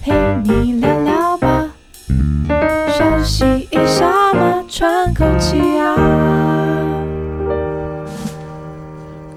陪你聊聊吧，休息一下嘛，喘口气啊。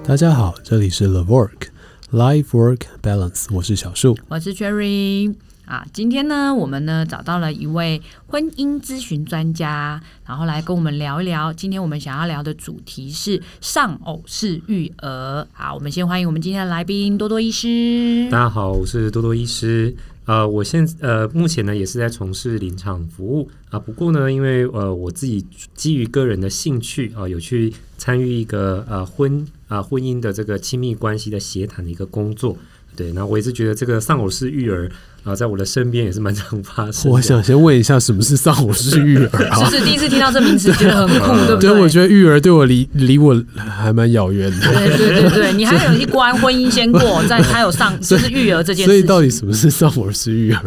大家好，这里是 The Work Life Work Balance，我是小树，我是 Cherry。啊，今天呢，我们呢找到了一位婚姻咨询专家，然后来跟我们聊一聊。今天我们想要聊的主题是丧偶式育儿。好，我们先欢迎我们今天的来宾多多医师。大家好，我是多多医师。呃，我现呃目前呢也是在从事临场服务啊。不过呢，因为呃我自己基于个人的兴趣啊，有去参与一个呃婚啊婚姻的这个亲密关系的协谈的一个工作。对，那我一直觉得这个丧偶式育儿。啊，在我的身边也是蛮常发生。我想先问一下，什么是丧偶式育儿啊？是不是第一次听到这名词，觉得很酷，对不对？对，我觉得育儿对我离离我还蛮遥远的。对对对对，你还有一关婚姻先过，再还有丧，就是育儿这件事。所以到底什么是丧偶式育儿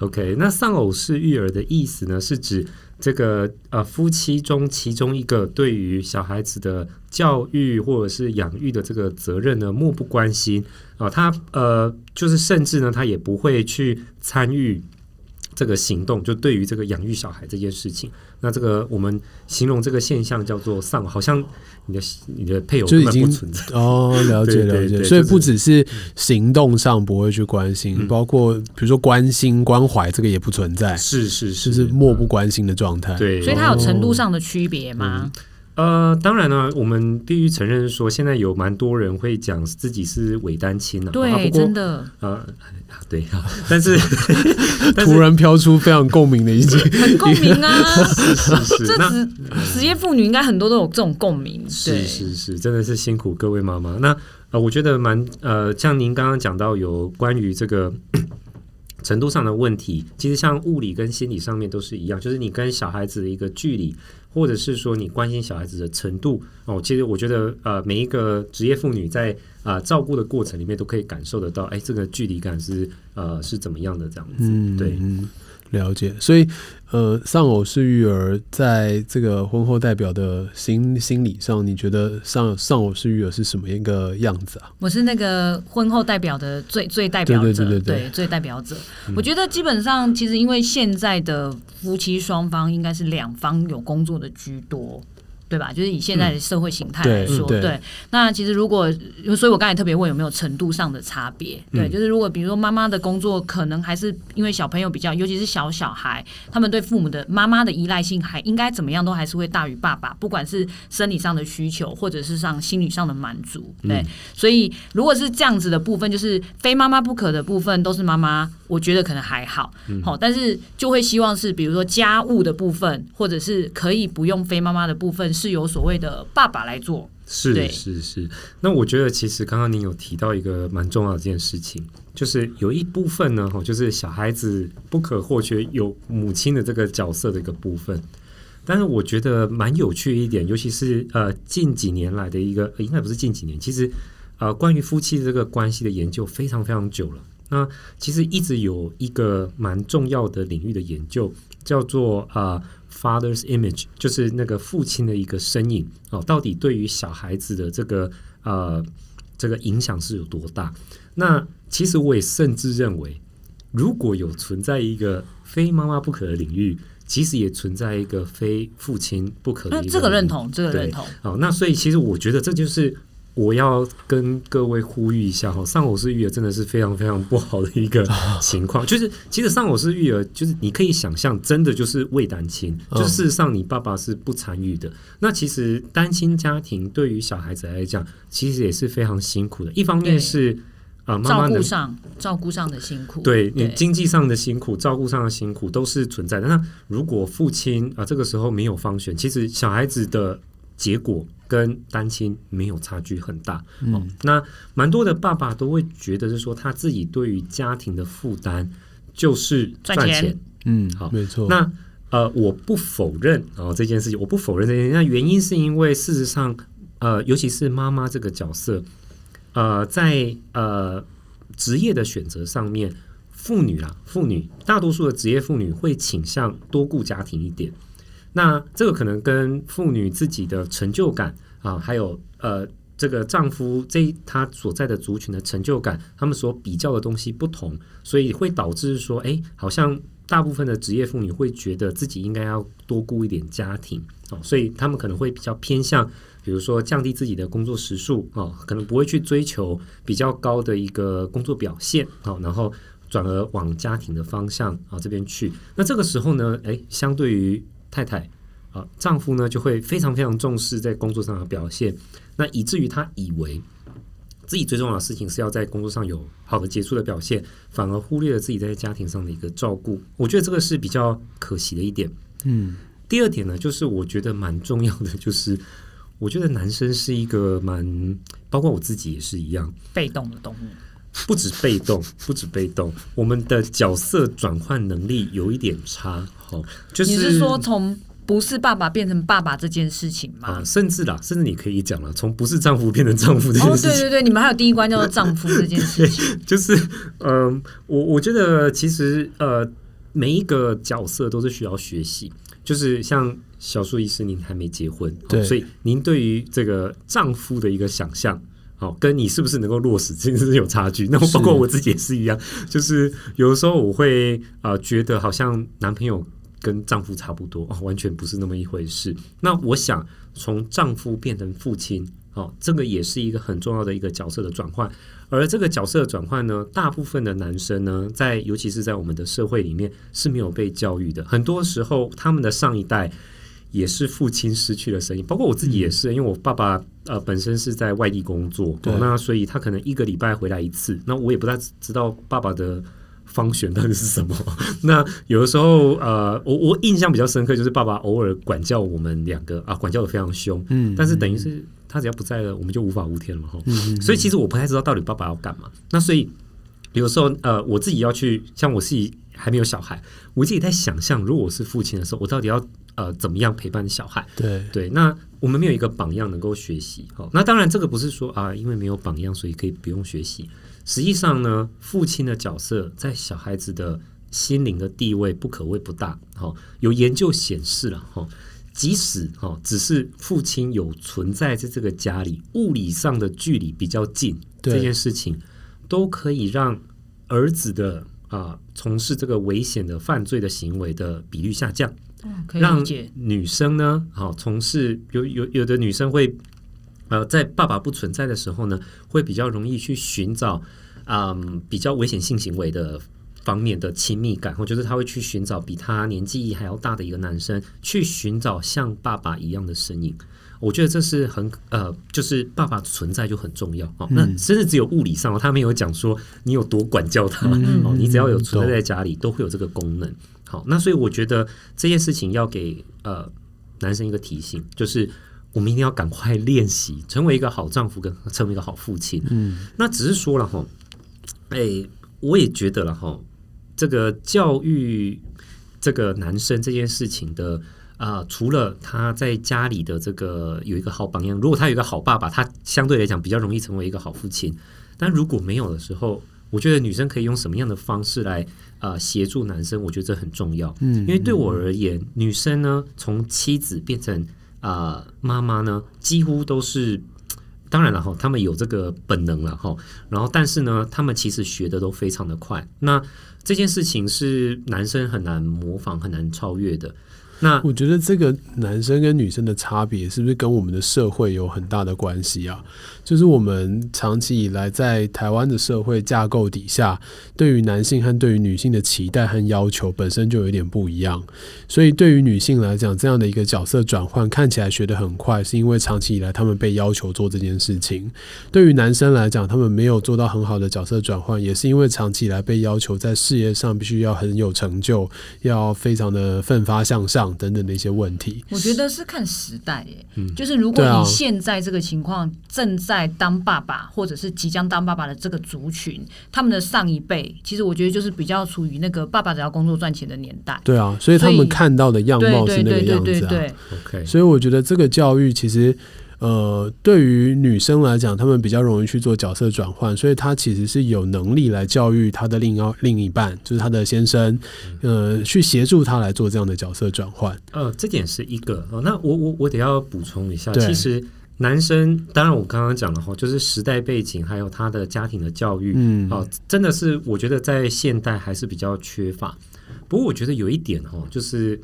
？OK，那丧偶式育儿的意思呢，是指这个呃夫妻中其中一个对于小孩子的教育或者是养育的这个责任呢，漠不关心。啊、他呃，就是甚至呢，他也不会去参与这个行动，就对于这个养育小孩这件事情，那这个我们形容这个现象叫做丧，好像你的你的配偶就已经不存在。哦，了 解了解，所以不只是行动上不会去关心，嗯、包括比如说关心关怀，这个也不存在，是是是，就是漠不关心的状态，对，所以它有程度上的区别吗？嗯呃，当然呢，我们必须承认说，现在有蛮多人会讲自己是伪单亲的，对，啊、真的，呃，对啊，但是突然飘出非常共鸣的一句，很共鸣啊，是是是，这职职业妇女应该很多都有这种共鸣，是是是，真的是辛苦各位妈妈。那呃，我觉得蛮呃，像您刚刚讲到有关于这个程度上的问题，其实像物理跟心理上面都是一样，就是你跟小孩子的一个距离。或者是说你关心小孩子的程度哦，其实我觉得呃，每一个职业妇女在啊、呃、照顾的过程里面都可以感受得到，哎，这个距离感是呃是怎么样的这样子，嗯，对。了解，所以呃，丧偶式育儿在这个婚后代表的心心理上，你觉得丧丧偶式育儿是什么一个样子啊？我是那个婚后代表的最最代表者，对对对最代表者。嗯、我觉得基本上其实因为现在的夫妻双方应该是两方有工作的居多。对吧？就是以现在的社会形态来说，嗯、对，对。那其实如果，所以我刚才特别问有没有程度上的差别？对，嗯、就是如果比如说妈妈的工作可能还是因为小朋友比较，尤其是小小孩，他们对父母的妈妈的依赖性还应该怎么样都还是会大于爸爸，不管是生理上的需求或者是上心理上的满足。对，嗯、所以如果是这样子的部分，就是非妈妈不可的部分都是妈妈，我觉得可能还好。好、嗯，但是就会希望是比如说家务的部分，或者是可以不用非妈妈的部分。是由所谓的爸爸来做，是是是。那我觉得其实刚刚您有提到一个蛮重要的一件事情，就是有一部分呢，就是小孩子不可或缺有母亲的这个角色的一个部分。但是我觉得蛮有趣一点，尤其是呃近几年来的一个，应该不是近几年，其实呃关于夫妻的这个关系的研究非常非常久了。那其实一直有一个蛮重要的领域的研究，叫做啊。呃 Father's image 就是那个父亲的一个身影哦，到底对于小孩子的这个呃这个影响是有多大？那其实我也甚至认为，如果有存在一个非妈妈不可的领域，其实也存在一个非父亲不可的领域。这个认同，这个认同。好，那所以其实我觉得这就是。我要跟各位呼吁一下哈，丧偶式育儿真的是非常非常不好的一个情况。就是其实丧偶式育儿，就是你可以想象，真的就是未单亲，就事实上你爸爸是不参与的。那其实单亲家庭对于小孩子来讲，其实也是非常辛苦的。一方面是啊，妈妈的照顾上照顾上的辛苦，对你经济上的辛苦、照顾上的辛苦都是存在的。那如果父亲啊这个时候没有方选，其实小孩子的。结果跟单亲没有差距很大，嗯、哦，那蛮多的爸爸都会觉得是说他自己对于家庭的负担就是赚钱，赚钱，嗯，好，没错。那呃，我不否认哦这件事情，我不否认这件事情。那原因是因为事实上，呃，尤其是妈妈这个角色，呃，在呃职业的选择上面，妇女啊，妇女大多数的职业妇女会倾向多顾家庭一点。那这个可能跟妇女自己的成就感啊，还有呃这个丈夫这他所在的族群的成就感，他们所比较的东西不同，所以会导致说，哎，好像大部分的职业妇女会觉得自己应该要多顾一点家庭哦，所以他们可能会比较偏向，比如说降低自己的工作时数哦，可能不会去追求比较高的一个工作表现哦，然后转而往家庭的方向啊这边去。那这个时候呢，哎，相对于太太。啊丈夫呢就会非常非常重视在工作上的表现，那以至于他以为自己最重要的事情是要在工作上有好的杰出的表现，反而忽略了自己在家庭上的一个照顾。我觉得这个是比较可惜的一点。嗯，第二点呢，就是我觉得蛮重要的，就是 我觉得男生是一个蛮，包括我自己也是一样，被动的动物，不止被动，不止被动，我们的角色转换能力有一点差。好，就是你是说从。不是爸爸变成爸爸这件事情吗？啊，甚至啦，甚至你可以讲了，从不是丈夫变成丈夫这件事情。哦，对对对，你们还有第一关叫做丈夫这件事情。就是，嗯、呃，我我觉得其实呃，每一个角色都是需要学习。就是像小树医师，您还没结婚，对，所以您对于这个丈夫的一个想象，哦，跟你是不是能够落实，其实是有差距。那包括我自己也是一样，就是有的时候我会啊、呃，觉得好像男朋友。跟丈夫差不多，哦，完全不是那么一回事。那我想从丈夫变成父亲，哦，这个也是一个很重要的一个角色的转换。而这个角色的转换呢，大部分的男生呢，在尤其是在我们的社会里面是没有被教育的。很多时候，他们的上一代也是父亲失去了声音，包括我自己也是，因为我爸爸呃本身是在外地工作，对，那所以他可能一个礼拜回来一次，那我也不太知道爸爸的。方选到底是什么？那有的时候，呃，我我印象比较深刻，就是爸爸偶尔管教我们两个啊，管教的非常凶。嗯，但是等于是他只要不在了，我们就无法无天了哈。嗯，所以其实我不太知道到底爸爸要干嘛。那所以有时候，呃，我自己要去，像我自己还没有小孩，我自己在想象，如果我是父亲的时候，我到底要呃怎么样陪伴小孩？对对。那我们没有一个榜样能够学习。哦，那当然这个不是说啊，因为没有榜样，所以可以不用学习。实际上呢，父亲的角色在小孩子的心灵的地位不可谓不大。哦，有研究显示了哈，即使哈只是父亲有存在在这个家里，物理上的距离比较近，这件事情都可以让儿子的啊从事这个危险的犯罪的行为的比率下降。让女生呢，好从事有有有的女生会。呃，在爸爸不存在的时候呢，会比较容易去寻找，嗯，比较危险性行为的方面的亲密感。我觉得他会去寻找比他年纪还要大的一个男生，去寻找像爸爸一样的身影。我觉得这是很呃，就是爸爸存在就很重要哦。那甚至只有物理上，他没有讲说你有多管教他哦，你只要有存在在家里，都会有这个功能。好，那所以我觉得这件事情要给呃男生一个提醒，就是。我们一定要赶快练习，成为一个好丈夫，跟成为一个好父亲。嗯，那只是说了哈，哎、欸，我也觉得了哈，这个教育这个男生这件事情的啊、呃，除了他在家里的这个有一个好榜样，如果他有一个好爸爸，他相对来讲比较容易成为一个好父亲。但如果没有的时候，我觉得女生可以用什么样的方式来啊呃、协助男生？我觉得这很重要。嗯，因为对我而言，女生呢，从妻子变成。啊，妈妈呢，几乎都是，当然了哈，他们有这个本能了哈，然后但是呢，他们其实学的都非常的快，那这件事情是男生很难模仿、很难超越的。那我觉得这个男生跟女生的差别是不是跟我们的社会有很大的关系啊？就是我们长期以来在台湾的社会架构底下，对于男性和对于女性的期待和要求本身就有点不一样。所以对于女性来讲，这样的一个角色转换看起来学得很快，是因为长期以来他们被要求做这件事情。对于男生来讲，他们没有做到很好的角色转换，也是因为长期以来被要求在事业上必须要很有成就，要非常的奋发向上。等等的一些问题，我觉得是看时代耶，嗯，就是如果你现在这个情况正在当爸爸，或者是即将当爸爸的这个族群，他们的上一辈，其实我觉得就是比较处于那个爸爸只要工作赚钱的年代，对啊，所以他们看到的样貌是那个样子啊，对对对，OK，所以我觉得这个教育其实。呃，对于女生来讲，她们比较容易去做角色转换，所以她其实是有能力来教育她的另一另一半，就是她的先生，呃，去协助她来做这样的角色转换。呃，这点是一个。哦，那我我我得要补充一下，其实男生当然我刚刚讲了哈，就是时代背景还有他的家庭的教育，嗯，哦，真的是我觉得在现代还是比较缺乏。不过我觉得有一点哈，就是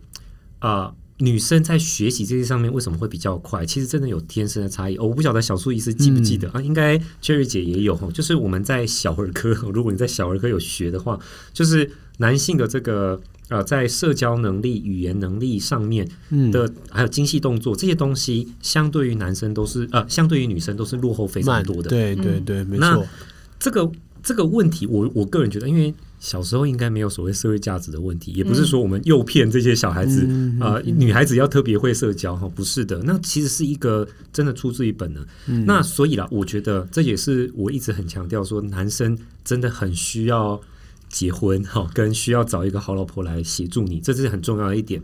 啊。呃女生在学习这些上面为什么会比较快？其实真的有天生的差异。哦，我不晓得小苏医师记不记得、嗯、啊？应该 Cherry 姐也有哈。就是我们在小儿科，如果你在小儿科有学的话，就是男性的这个呃，在社交能力、语言能力上面的，嗯、还有精细动作这些东西，相对于男生都是呃，相对于女生都是落后非常多的。对对对，没错。这个这个问题，我我个人觉得，因为。小时候应该没有所谓社会价值的问题，也不是说我们诱骗这些小孩子啊、嗯呃，女孩子要特别会社交哈，不是的，那其实是一个真的出自于本能。嗯、那所以啦，我觉得这也是我一直很强调说，男生真的很需要结婚哈，跟需要找一个好老婆来协助你，这是很重要的一点。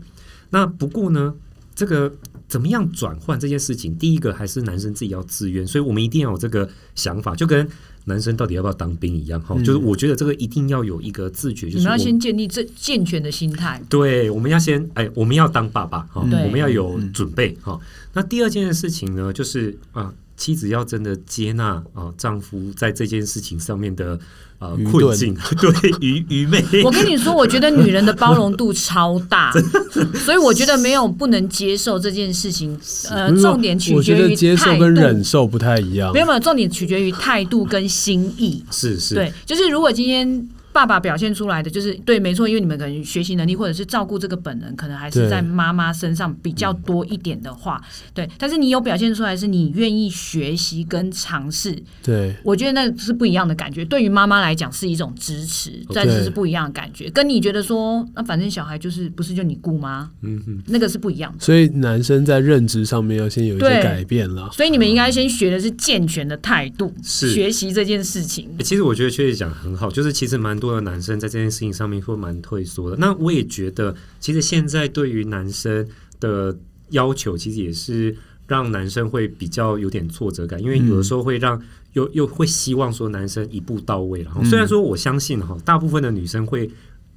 那不过呢，这个怎么样转换这件事情，第一个还是男生自己要自愿，所以我们一定要有这个想法，就跟。男生到底要不要当兵一样哈，嗯、就是我觉得这个一定要有一个自觉，就是我们要先建立这健全的心态。对，我们要先哎，我们要当爸爸哈，对我们要有准备哈。那第二件事情呢，就是啊，妻子要真的接纳啊，丈夫在这件事情上面的。呃，困境 对愚愚昧。我跟你说，我觉得女人的包容度超大，所以我觉得没有不能接受这件事情。呃，重点取决于。我觉得接受跟忍受不太一样。没有没有，重点取决于态度跟心意。是是，对，就是如果今天。爸爸表现出来的就是对，没错，因为你们可能学习能力或者是照顾这个本能，可能还是在妈妈身上比较多一点的话，对。对，但是你有表现出来是你愿意学习跟尝试，对，我觉得那是不一样的感觉。对于妈妈来讲是一种支持，但是是不一样的感觉。跟你觉得说，那反正小孩就是不是就你顾吗？嗯哼，那个是不一样的。所以男生在认知上面要先有一些改变了。所以你们应该先学的是健全的态度，是学习这件事情。其实我觉得确实讲很好，就是其实蛮多。的男生在这件事情上面会蛮退缩的。那我也觉得，其实现在对于男生的要求，其实也是让男生会比较有点挫折感，因为有的时候会让又又会希望说男生一步到位了。虽然说我相信哈，大部分的女生会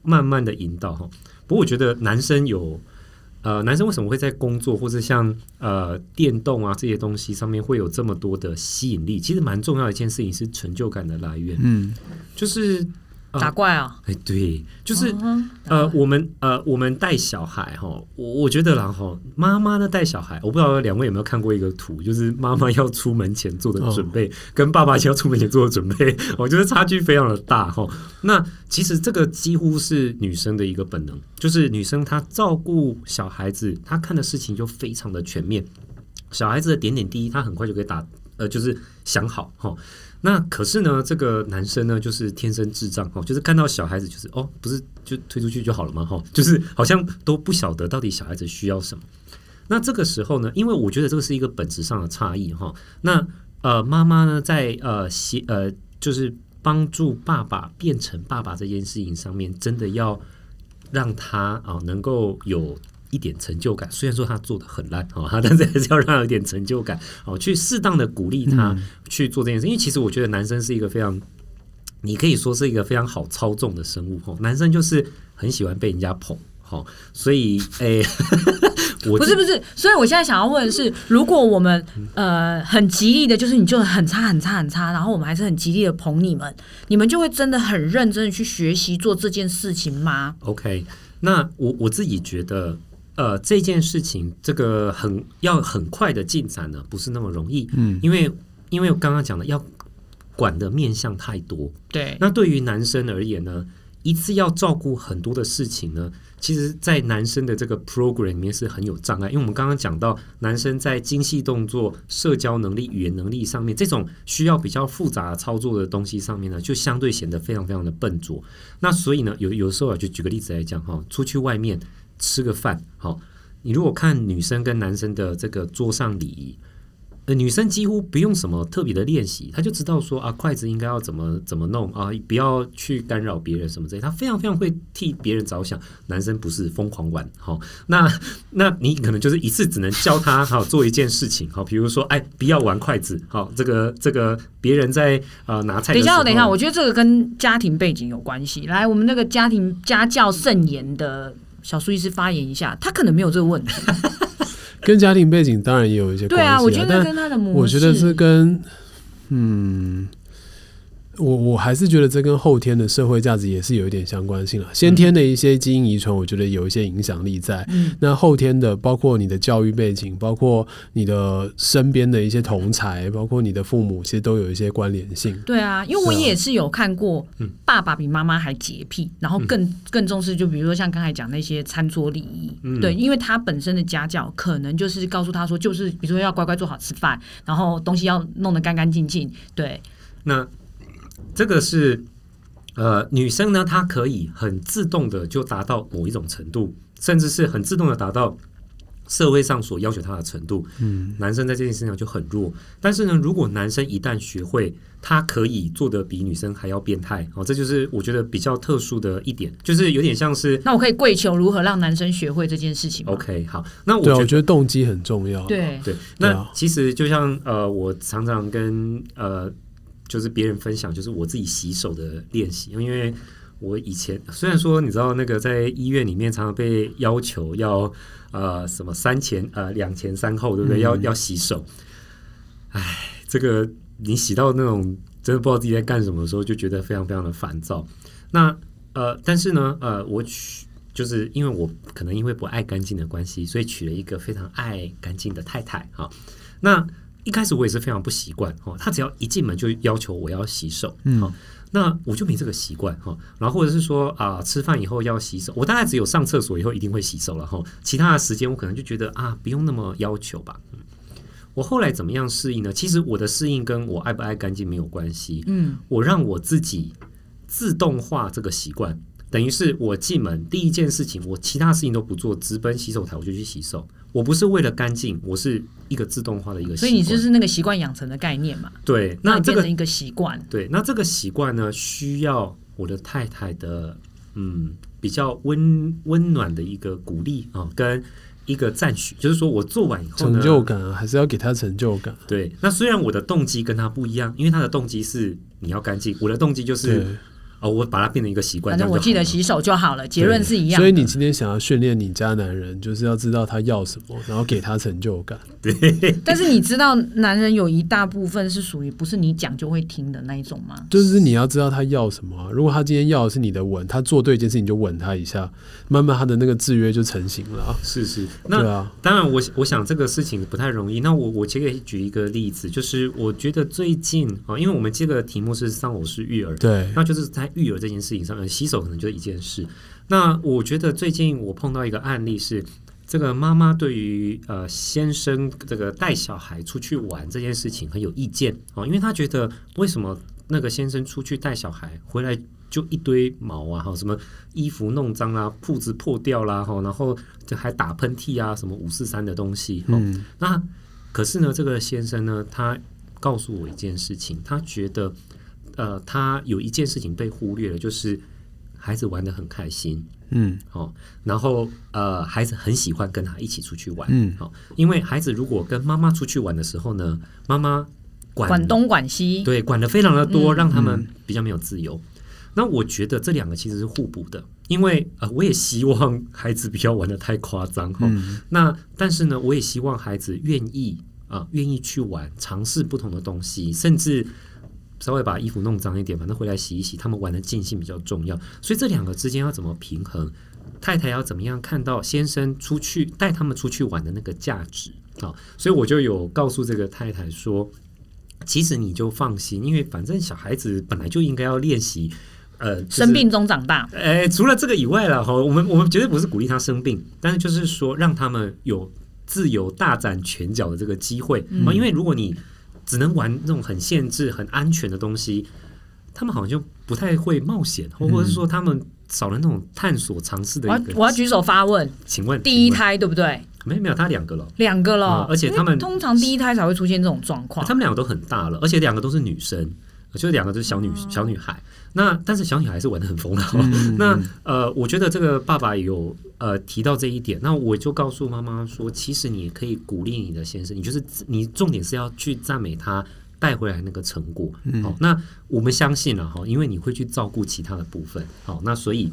慢慢的引导哈，不过我觉得男生有。呃，男生为什么会在工作或者像呃电动啊这些东西上面会有这么多的吸引力？其实蛮重要的一件事情是成就感的来源。嗯，就是。打怪啊！哎，对，就是呃，我们呃，我们带小孩哈，我我觉得然后妈妈呢带小孩，我不知道两位有没有看过一个图，就是妈妈要出门前做的准备，跟爸爸要出门前做的准备，我觉得差距非常的大哈。那其实这个几乎是女生的一个本能，就是女生她照顾小孩子，她看的事情就非常的全面，小孩子的点点滴滴，她很快就可以打呃，就是想好哈。那可是呢，这个男生呢，就是天生智障哦，就是看到小孩子就是哦，不是就推出去就好了吗？哈，就是好像都不晓得到底小孩子需要什么。那这个时候呢，因为我觉得这个是一个本质上的差异哈。那呃，妈妈呢，在呃协呃，就是帮助爸爸变成爸爸这件事情上面，真的要让他啊能够有。一点成就感，虽然说他做的很烂哦，但是还是要让他有点成就感哦，去适当的鼓励他去做这件事。嗯、因为其实我觉得男生是一个非常，你可以说是一个非常好操纵的生物哦。男生就是很喜欢被人家捧哦，所以诶，我不是不是，所以我现在想要问的是，如果我们呃很极力的，就是你就很差很差很差，然后我们还是很极力的捧你们，你们就会真的很认真的去学习做这件事情吗？OK，那我我自己觉得。呃，这件事情这个很要很快的进展呢，不是那么容易。嗯，因为因为我刚刚讲的要管的面向太多。对，那对于男生而言呢，一次要照顾很多的事情呢，其实，在男生的这个 program 里面是很有障碍。因为我们刚刚讲到，男生在精细动作、社交能力、语言能力上面，这种需要比较复杂操作的东西上面呢，就相对显得非常非常的笨拙。那所以呢，有有时候啊，就举个例子来讲哈，出去外面。吃个饭，好。你如果看女生跟男生的这个桌上礼仪，呃，女生几乎不用什么特别的练习，她就知道说啊，筷子应该要怎么怎么弄啊，不要去干扰别人什么之类，她非常非常会替别人着想。男生不是疯狂玩，好，那那你可能就是一次只能教他 好做一件事情，好，比如说哎，不要玩筷子，好，这个这个别人在呃拿菜。等一下，等一下，我觉得这个跟家庭背景有关系。来，我们那个家庭家教甚严的。小苏医师发言一下，他可能没有这个问题。跟家庭背景当然也有一些关系。对啊，我觉得跟他的模式，我觉得是跟嗯。我我还是觉得这跟后天的社会价值也是有一点相关性了。先天的一些基因遗传，我觉得有一些影响力在。嗯。那后天的，包括你的教育背景，包括你的身边的一些同才，包括你的父母，其实都有一些关联性。对啊，因为我也是有看过，爸爸比妈妈还洁癖，然后更更重视，就比如说像刚才讲那些餐桌礼仪。嗯。对，因为他本身的家教可能就是告诉他说，就是比如说要乖乖做好吃饭，然后东西要弄得干干净净。对。那。这个是，呃，女生呢，她可以很自动的就达到某一种程度，甚至是很自动的达到社会上所要求她的程度。嗯，男生在这件事情上就很弱。但是呢，如果男生一旦学会，他可以做的比女生还要变态哦，这就是我觉得比较特殊的一点，就是有点像是。那我可以跪求如何让男生学会这件事情吗？OK，好，那我觉得，我觉得动机很重要。对对，那其实就像呃，我常常跟呃。就是别人分享，就是我自己洗手的练习。因为我以前虽然说你知道那个在医院里面常常被要求要呃什么三前呃两前三后，对不对？嗯、要要洗手。哎，这个你洗到那种真的不知道自己在干什么的时候，就觉得非常非常的烦躁。那呃，但是呢，呃，我娶就是因为我可能因为不爱干净的关系，所以娶了一个非常爱干净的太太啊。那一开始我也是非常不习惯哦，他只要一进门就要求我要洗手，嗯，那我就没这个习惯哈。然后或者是说啊，吃饭以后要洗手，我大概只有上厕所以后一定会洗手了哈。其他的时间我可能就觉得啊，不用那么要求吧。我后来怎么样适应呢？其实我的适应跟我爱不爱干净没有关系，嗯，我让我自己自动化这个习惯。等于是我进门第一件事情，我其他事情都不做，直奔洗手台，我就去洗手。我不是为了干净，我是一个自动化的一个习惯。所以你就是那个习惯养成的概念嘛？对，那这个一个习惯。对，那这个习惯呢，需要我的太太的嗯比较温温暖的一个鼓励啊，跟一个赞许，就是说我做完以后呢，成就感啊，还是要给他成就感。对，那虽然我的动机跟他不一样，因为他的动机是你要干净，我的动机就是。哦，我把它变成一个习惯，反正我记得洗手就好了。结论是一样。所以你今天想要训练你家男人，就是要知道他要什么，然后给他成就感。对。但是你知道，男人有一大部分是属于不是你讲就会听的那一种吗？就是你要知道他要什么。如果他今天要的是你的吻，他做对一件事情就吻他一下，慢慢他的那个制约就成型了。是是，那对啊。当然我，我我想这个事情不太容易。那我我其实可以举一个例子，就是我觉得最近啊，因为我们这个题目是丧偶式育儿，对，那就是在育儿这件事情上。嗯，洗手可能就一件事。那我觉得最近我碰到一个案例是，这个妈妈对于呃先生这个带小孩出去玩这件事情很有意见哦，因为她觉得为什么那个先生出去带小孩回来就一堆毛啊，哈，什么衣服弄脏啦，裤子破掉啦，哈，然后就还打喷嚏啊，什么五四三的东西。嗯，那可是呢，这个先生呢，他告诉我一件事情，他觉得。呃，他有一件事情被忽略了，就是孩子玩的很开心，嗯，哦，然后呃，孩子很喜欢跟他一起出去玩，嗯，好，因为孩子如果跟妈妈出去玩的时候呢，妈妈管管东管西，对，管的非常的多，嗯，让他们比较没有自由。嗯，那我觉得这两个其实是互补的，因为呃，我也希望孩子不要玩的太夸张，哈，嗯，那但是呢，我也希望孩子愿意啊，呃，愿意去玩，尝试不同的东西，甚至。稍微把衣服弄脏一点，反正回来洗一洗。他们玩的尽兴比较重要，所以这两个之间要怎么平衡？太太要怎么样看到先生出去带他们出去玩的那个价值啊？所以我就有告诉这个太太说，其实你就放心，因为反正小孩子本来就应该要练习，呃，就是、生病中长大。哎，除了这个以外了哈，我们我们绝对不是鼓励他生病，但是就是说让他们有自由大展拳脚的这个机会啊、嗯，因为如果你。只能玩那种很限制、很安全的东西，他们好像就不太会冒险，或者是说他们少了那种探索、尝试的一个。我要举手发问，请问第一胎对不对？没有没有，他两个了，两个了，嗯，而且他们通常第一胎才会出现这种状况。他们两个都很大了，而且两个都是女生。就两个都是小女、哦、小女孩，那但是小女孩是玩的很疯的、嗯。那呃，我觉得这个爸爸有呃提到这一点，那我就告诉妈妈说，其实你可以鼓励你的先生，你就是你重点是要去赞美他带回来那个成果。好、嗯哦，那我们相信了哈，因为你会去照顾其他的部分。好，那所以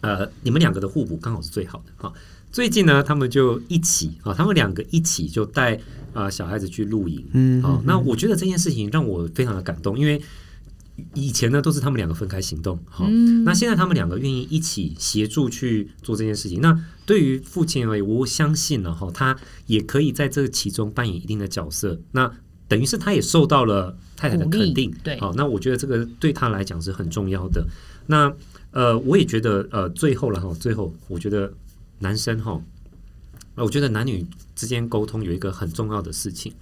呃，你们两个的互补刚好是最好的。好，最近呢，他们就一起啊，他们两个一起就带啊、呃、小孩子去露营。嗯，好，那我觉得这件事情让我非常的感动，因为以前呢都是他们两个分开行动，好，嗯、那现在他们两个愿意一起协助去做这件事情。那对于父亲而言，我相信呢，哈，他也可以在这其中扮演一定的角色。那等于是他也受到了太太的肯定，对，好，那我觉得这个对他来讲是很重要的。那呃，我也觉得呃，最后了哈，最后我觉得。男生哈，我觉得男女之间沟通有一个很重要的事情，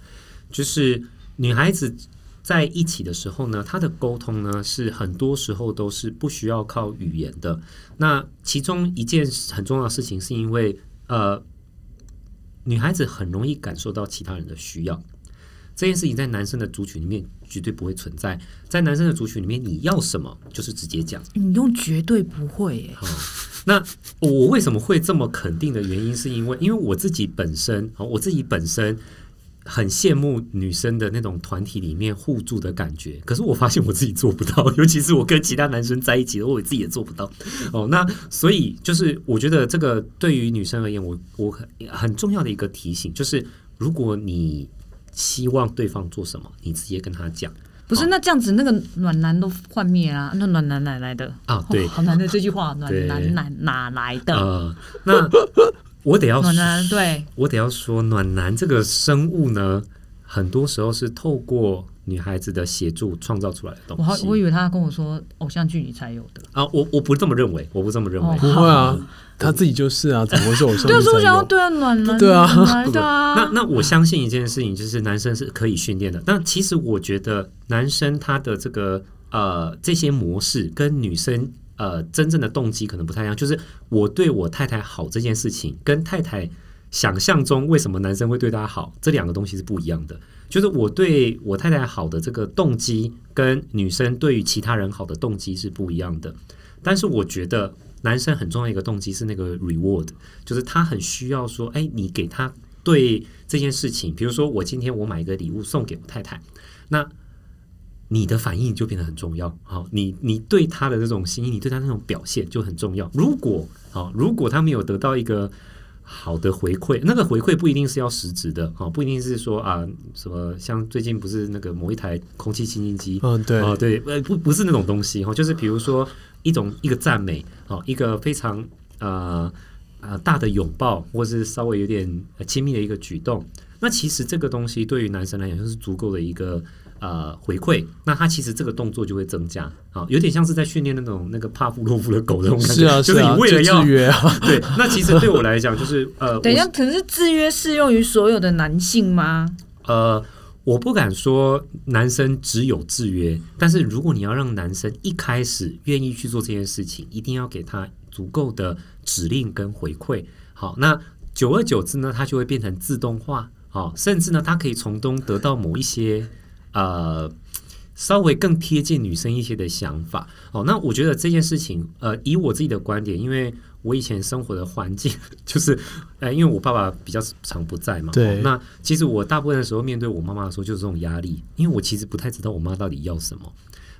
就是女孩子在一起的时候呢，她的沟通呢是很多时候都是不需要靠语言的。那其中一件很重要的事情，是因为呃，女孩子很容易感受到其他人的需要。这件事情在男生的族群里面绝对不会存在，在男生的族群里面，你要什么就是直接讲。你用绝对不会诶。那我为什么会这么肯定的原因，是因为因为我自己本身啊，我自己本身很羡慕女生的那种团体里面互助的感觉。可是我发现我自己做不到，尤其是我跟其他男生在一起，我自己也做不到。哦，那所以就是我觉得这个对于女生而言，我我很很重要的一个提醒就是，如果你希望对方做什么，你直接跟他讲。不是，那这样子那个暖男都幻灭啦，那暖男哪来的啊？对，好难的这句话，暖男哪哪来的？呃，那我得要暖男，对，我得要说，暖男这个生物呢，很多时候是透过女孩子的协助创造出来的东西。我好，我以为他跟我说偶像剧里才有的啊，我我不这么认为，我不这么认为，不会啊。他自己就是啊，怎么会是偶像？对，是我想要对啊，暖男，对啊，对啊。那那我相信一件事情，就是男生是可以训练的。但其实我觉得，男生他的这个呃这些模式跟女生呃真正的动机可能不太一样。就是我对我太太好这件事情，跟太太想象中为什么男生会对她好，这两个东西是不一样的。就是我对我太太好的这个动机，跟女生对于其他人好的动机是不一样的。但是我觉得。男生很重要一个动机是那个 reward，就是他很需要说，哎，你给他对这件事情，比如说我今天我买一个礼物送给我太太，那你的反应就变得很重要。好，你你对他的这种心意，你对他那种表现就很重要。如果好，如果他没有得到一个好的回馈，那个回馈不一定是要实质的，哦，不一定是说啊什么，像最近不是那个某一台空气清新机，嗯，对，哦，对，呃，不不是那种东西哈，就是比如说。一种一个赞美，哦，一个非常呃呃大的拥抱，或是稍微有点亲密的一个举动。那其实这个东西对于男生来讲就是足够的一个呃回馈。那他其实这个动作就会增加，啊，有点像是在训练那种那个帕夫洛夫的狗的那种感觉。是啊，是啊，就是你为了要制约啊。对，那其实对我来讲就是呃，等一下，可是制约适用于所有的男性吗？呃。我不敢说男生只有制约，但是如果你要让男生一开始愿意去做这件事情，一定要给他足够的指令跟回馈。好，那久而久之呢，他就会变成自动化。好，甚至呢，他可以从中得到某一些呃稍微更贴近女生一些的想法。哦，那我觉得这件事情，呃，以我自己的观点，因为。我以前生活的环境 就是，呃，因为我爸爸比较常不在嘛，对。那其实我大部分的时候面对我妈妈的时候，就是这种压力，因为我其实不太知道我妈到底要什么。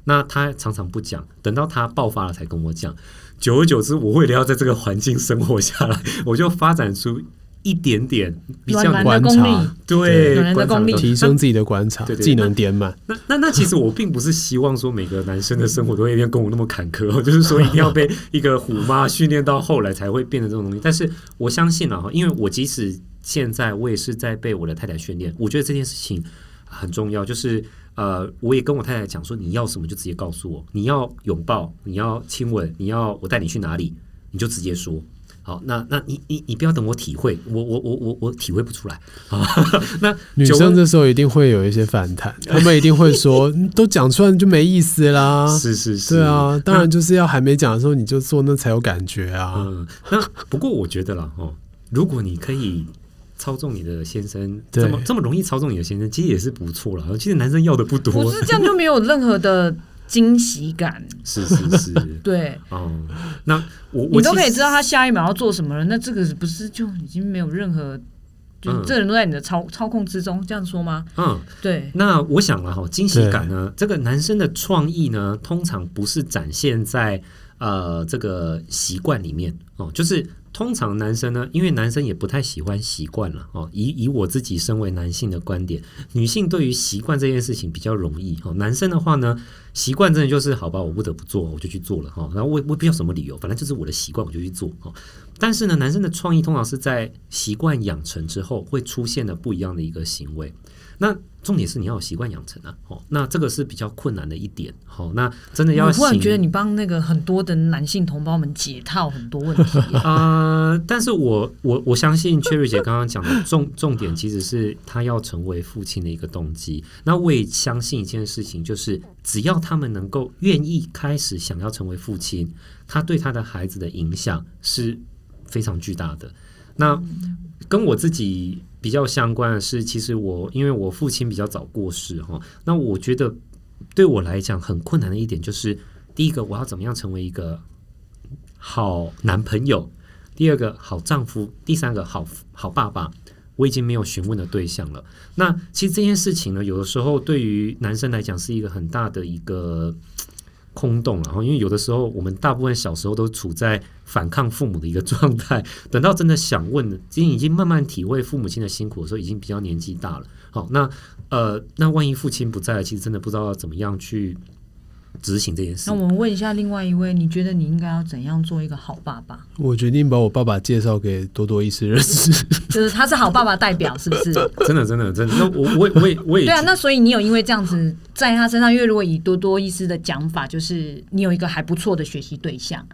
那她常常不讲，等到她爆发了才跟我讲。久而久之，我为了要在这个环境生活下来，我就发展出。一点点比较观察，对，暖男的功力，提升自己的观察，技能点满。那那那其实我并不是希望说每个男生的生活都会一定跟我那么坎坷，就是说一定要被 一个虎妈训练到后来才会变成这种东西。但是我相信啊，因为我即使现在我也是在被我的太太训练，我觉得这件事情很重要。就是呃，我也跟我太太讲说，你要什么就直接告诉我，你要拥抱，你要亲吻，你要我带你去哪里，你就直接说。好，那那你你你不要等我体会，我我我我我体会不出来啊。那女生这时候一定会有一些反弹，他们一定会说，都讲出来就没意思啦。是是是，对啊，当然就是要还没讲的时候你就做，那才有感觉啊。嗯，那不过我觉得啦，哦，如果你可以操纵你的先生，这么这么容易操纵你的先生，其实也是不错了。其实男生要的不多，不是这样就没有任何的。惊喜感是是是，对，哦，那我你都可以知道他下一秒要做什么了，那这个不是就已经没有任何，就这人都在你的操、嗯、操控之中，这样说吗？嗯，对。那我想了哈，惊喜感呢，这个男生的创意呢，通常不是展现在呃这个习惯里面哦，就是。通常男生呢，因为男生也不太喜欢习惯了哦。以以我自己身为男性的观点，女性对于习惯这件事情比较容易哦。男生的话呢，习惯真的就是好吧，我不得不做，我就去做了哈。然后我我不要什么理由，反正就是我的习惯，我就去做哦。但是呢，男生的创意通常是在习惯养成之后，会出现的不一样的一个行为。那重点是你要有习惯养成啊，哦，那这个是比较困难的一点，好，那真的要。我忽然觉得你帮那个很多的男性同胞们解套很多问题啊、呃，但是我我我相信 Cherry 姐刚刚讲的重重点其实是他要成为父亲的一个动机。那我也相信一件事情，就是只要他们能够愿意开始想要成为父亲，他对他的孩子的影响是非常巨大的。那跟我自己。比较相关的是，其实我因为我父亲比较早过世哈，那我觉得对我来讲很困难的一点就是，第一个我要怎么样成为一个好男朋友，第二个好丈夫，第三个好好爸爸，我已经没有询问的对象了。那其实这件事情呢，有的时候对于男生来讲是一个很大的一个。空洞，然后因为有的时候我们大部分小时候都处在反抗父母的一个状态，等到真的想问，其实已经慢慢体会父母亲的辛苦的时候，已经比较年纪大了。好，那呃，那万一父亲不在了，其实真的不知道怎么样去执行这件事。那我们问一下另外一位，你觉得你应该要怎样做一个好爸爸？我决定把我爸爸介绍给多多医师认识，就是他是好爸爸代表，是不是？真的，真的，真的。那我，我，我也，我也对啊。那所以你有因为这样子在他身上，因为如果以多多医师的讲法，就是你有一个还不错的学习对象。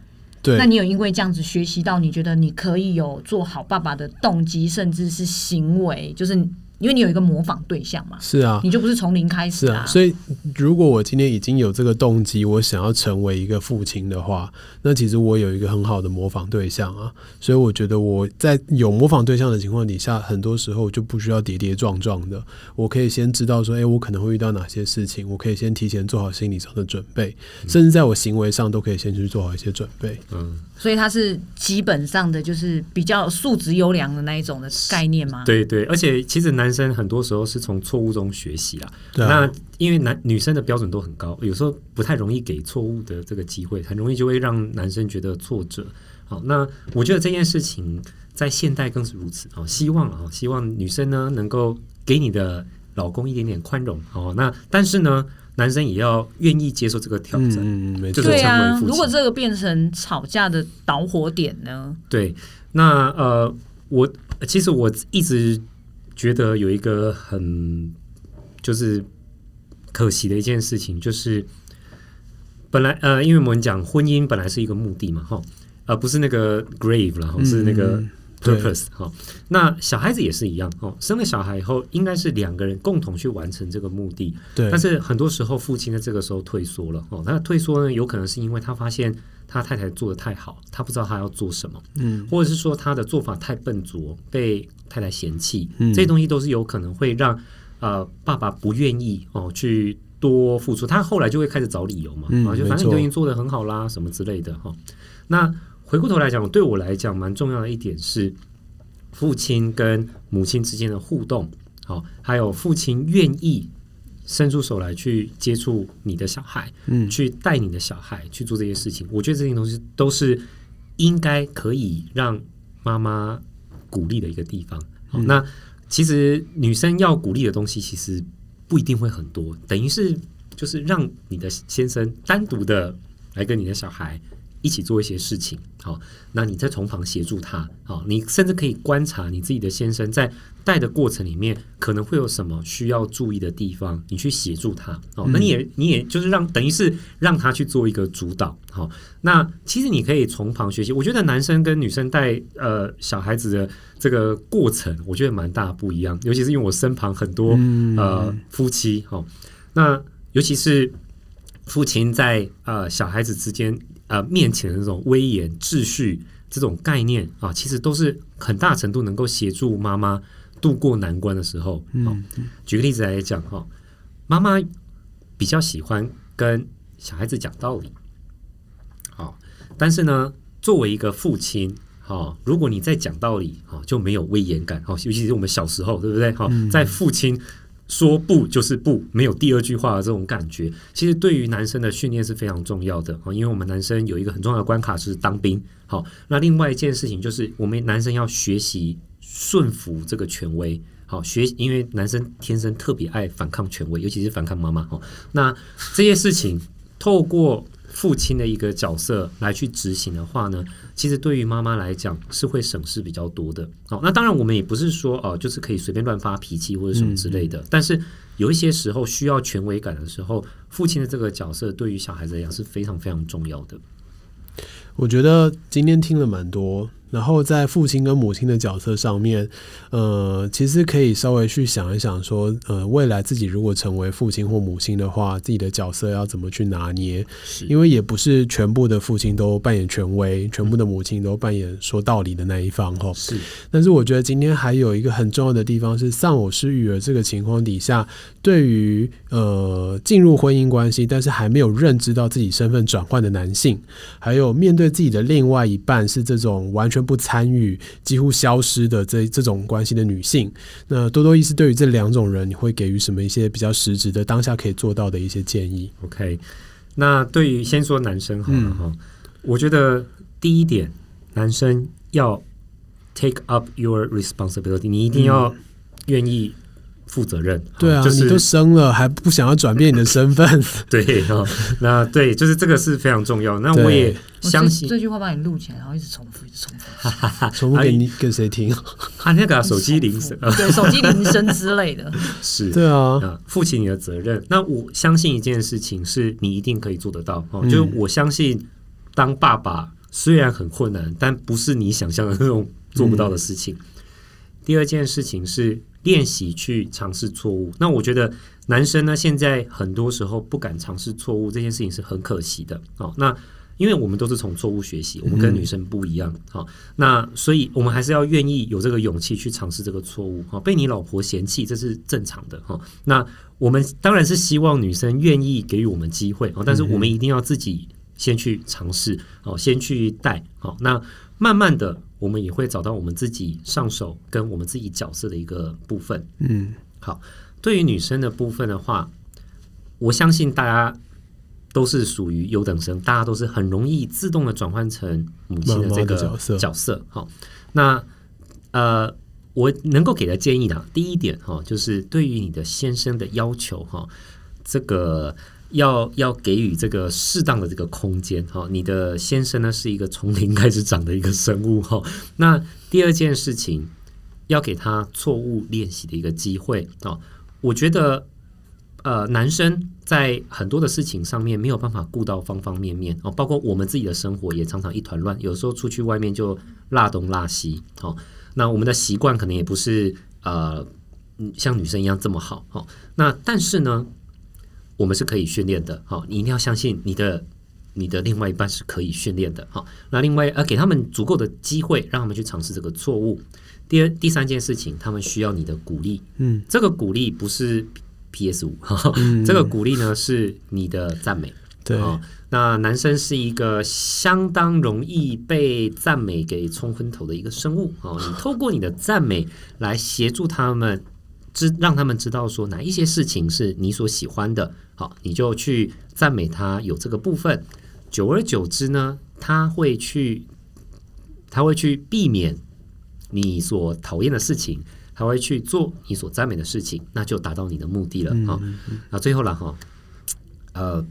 对。那你有因为这样子学习到，你觉得你可以有做好爸爸的动机，甚至是行为，就是。因为你有一个模仿对象嘛，是啊，你就不是从零开始啊，啊。所以，如果我今天已经有这个动机，我想要成为一个父亲的话，那其实我有一个很好的模仿对象啊。所以，我觉得我在有模仿对象的情况底下，很多时候就不需要跌跌撞撞的，我可以先知道说，哎，我可能会遇到哪些事情，我可以先提前做好心理上的准备，甚至在我行为上都可以先去做好一些准备。嗯，所以它是基本上的就是比较素质优良的那一种的概念吗？对对，而且其实男。男生很多时候是从错误中学习啦，啊，那因为男女生的标准都很高，有时候不太容易给错误的这个机会，很容易就会让男生觉得挫折。好，那我觉得这件事情在现代更是如此。哦，希望啊，希望女生呢能够给你的老公一点点宽容。哦，那但是呢，男生也要愿意接受这个挑战。嗯，没错。对啊，如果这个变成吵架的导火点呢？对，那呃，我其实我一直。觉得有一个很就是可惜的一件事情，就是本来呃，因为我们讲婚姻本来是一个目的嘛，哈，而不是那个 grave 然后是那个 purpose 哈。那小孩子也是一样哦，生了小孩以后，应该是两个人共同去完成这个目的。对。但是很多时候，父亲在这个时候退缩了哦。那退缩呢，有可能是因为他发现他太太做的太好，他不知道他要做什么，嗯，或者是说他的做法太笨拙，被太太嫌弃，嗯，这些东西都是有可能会让呃爸爸不愿意哦去多付出，他后来就会开始找理由嘛，嗯，啊，就反正你都已经做的很好啦，什么之类的哈。那回过头来讲，对我来讲蛮重要的一点是，父亲跟母亲之间的互动，好，还有父亲愿意伸出手来去接触你的小孩，嗯，去带你的小孩去做这些事情，我觉得这些东西都是应该可以让妈妈。鼓励的一个地方，好，那其实女生要鼓励的东西其实不一定会很多，等于是就是让你的先生单独的来跟你的小孩。一起做一些事情，好，那你再从旁协助他，好，你甚至可以观察你自己的先生在带的过程里面可能会有什么需要注意的地方，你去协助他，哦，那你也你也就是让等于是让他去做一个主导，好，那其实你可以从旁学习。我觉得男生跟女生带呃小孩子的这个过程，我觉得蛮大不一样，尤其是因为我身旁很多呃夫妻，好，那尤其是父亲在呃小孩子之间。呃，面前的这种威严、秩序这种概念啊，其实都是很大程度能够协助妈妈度过难关的时候。嗯，举个例子来讲哈，妈妈比较喜欢跟小孩子讲道理。好，但是呢，作为一个父亲，哈，如果你在讲道理，哈，就没有威严感。好，尤其是我们小时候，对不对？哈，在父亲说不就是不，没有第二句话的这种感觉。其实对于男生的训练是非常重要的啊，因为我们男生有一个很重要的关卡是当兵。好，那另外一件事情就是我们男生要学习顺服这个权威。好，学，因为男生天生特别爱反抗权威，尤其是反抗妈妈。好，那这些事情透过父亲的一个角色来去执行的话呢，其实对于妈妈来讲是会省事比较多的。好，那当然我们也不是说哦，就是可以随便乱发脾气或者什么之类的。嗯、但是有一些时候需要权威感的时候，父亲的这个角色对于小孩子来讲是非常非常重要的。我觉得今天听了蛮多。然后在父亲跟母亲的角色上面，呃，其实可以稍微去想一想，说，呃，未来自己如果成为父亲或母亲的话，自己的角色要怎么去拿捏？因为也不是全部的父亲都扮演权威，全部的母亲都扮演说道理的那一方，哈。是。但是我觉得今天还有一个很重要的地方是，丧偶式育儿这个情况底下，对于呃进入婚姻关系，但是还没有认知到自己身份转换的男性，还有面对自己的另外一半是这种完全。不参与、几乎消失的这这种关系的女性，那多多医师对于这两种人，你会给予什么一些比较实质的当下可以做到的一些建议？OK，那对于先说男生好了哈，嗯、我觉得第一点，男生要 take up your responsibility，你一定要愿意。负责任，对啊，就是、你都生了还不想要转变你的身份，对哦，那对，就是这个是非常重要。那我也相信这句话把你录起来，然后一直重复，一直重复，重复给你给谁听？啊，那个手机铃声，对，手机铃声之类的，是，对啊，负起你的责任。那我相信一件事情是你一定可以做得到哦，就是我相信当爸爸虽然很困难，但不是你想象的那种做不到的事情。嗯、第二件事情是。练习去尝试错误，那我觉得男生呢，现在很多时候不敢尝试错误，这件事情是很可惜的哦。那因为我们都是从错误学习，我们跟女生不一样，好、嗯，那所以我们还是要愿意有这个勇气去尝试这个错误。哈，被你老婆嫌弃，这是正常的哈。那我们当然是希望女生愿意给予我们机会，但是我们一定要自己先去尝试，哦，先去带，好，那。慢慢的，我们也会找到我们自己上手跟我们自己角色的一个部分。嗯，好。对于女生的部分的话，我相信大家都是属于优等生，大家都是很容易自动的转换成母亲的这个角色。角色，好。那呃，我能够给的建议呢，第一点哈，就是对于你的先生的要求哈，这个。要要给予这个适当的这个空间哈，你的先生呢是一个从零开始长的一个生物哈。那第二件事情，要给他错误练习的一个机会啊。我觉得呃，男生在很多的事情上面没有办法顾到方方面面哦，包括我们自己的生活也常常一团乱，有时候出去外面就拉东拉西哦。那我们的习惯可能也不是呃像女生一样这么好哦。那但是呢，我们是可以训练的，好，你一定要相信你的你的另外一半是可以训练的，好。那另外呃，给他们足够的机会，让他们去尝试这个错误。第二、第三件事情，他们需要你的鼓励，嗯，这个鼓励不是 PS 五，这个鼓励呢是你的赞美，对。那男生是一个相当容易被赞美给冲昏头的一个生物，哦，你透过你的赞美来协助他们。知让他们知道说哪一些事情是你所喜欢的，好，你就去赞美他有这个部分。久而久之呢，他会去，他会去避免你所讨厌的事情，他会去做你所赞美的事情，那就达到你的目的了啊。那、嗯、最后了哈，呃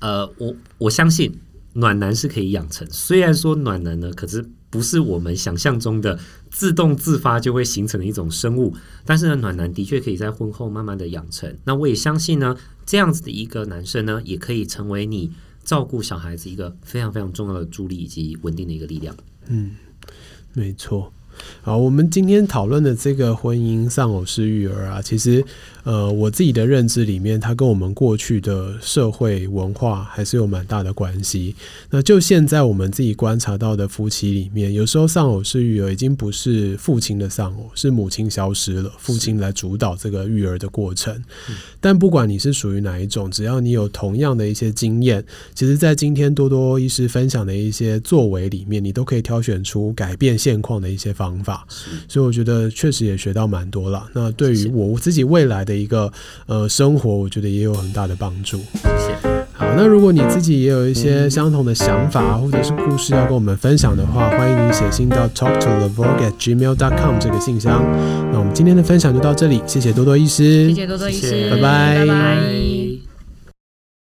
呃，我我相信暖男是可以养成，虽然说暖男呢，可是。不是我们想象中的自动自发就会形成的一种生物，但是呢，暖男的确可以在婚后慢慢的养成。那我也相信呢，这样子的一个男生呢，也可以成为你照顾小孩子一个非常非常重要的助力以及稳定的一个力量。嗯，没错。好，我们今天讨论的这个婚姻丧偶式育儿啊，其实。呃，我自己的认知里面，它跟我们过去的社会文化还是有蛮大的关系。那就现在我们自己观察到的夫妻里面，有时候丧偶式育儿已经不是父亲的丧偶，是母亲消失了，父亲来主导这个育儿的过程。是但不管你是属于哪一种，只要你有同样的一些经验，其实，在今天多多医师分享的一些作为里面，你都可以挑选出改变现况的一些方方法，所以我觉得确实也学到蛮多了。那对于我自己未来的一个呃生活，我觉得也有很大的帮助。谢谢。好，那如果你自己也有一些相同的想法或者是故事要跟我们分享的话，欢迎你写信到 talk to the vogue at gmail dot com 这个信箱。那我们今天的分享就到这里，谢谢多多医师，谢谢多多医师，拜拜。拜拜。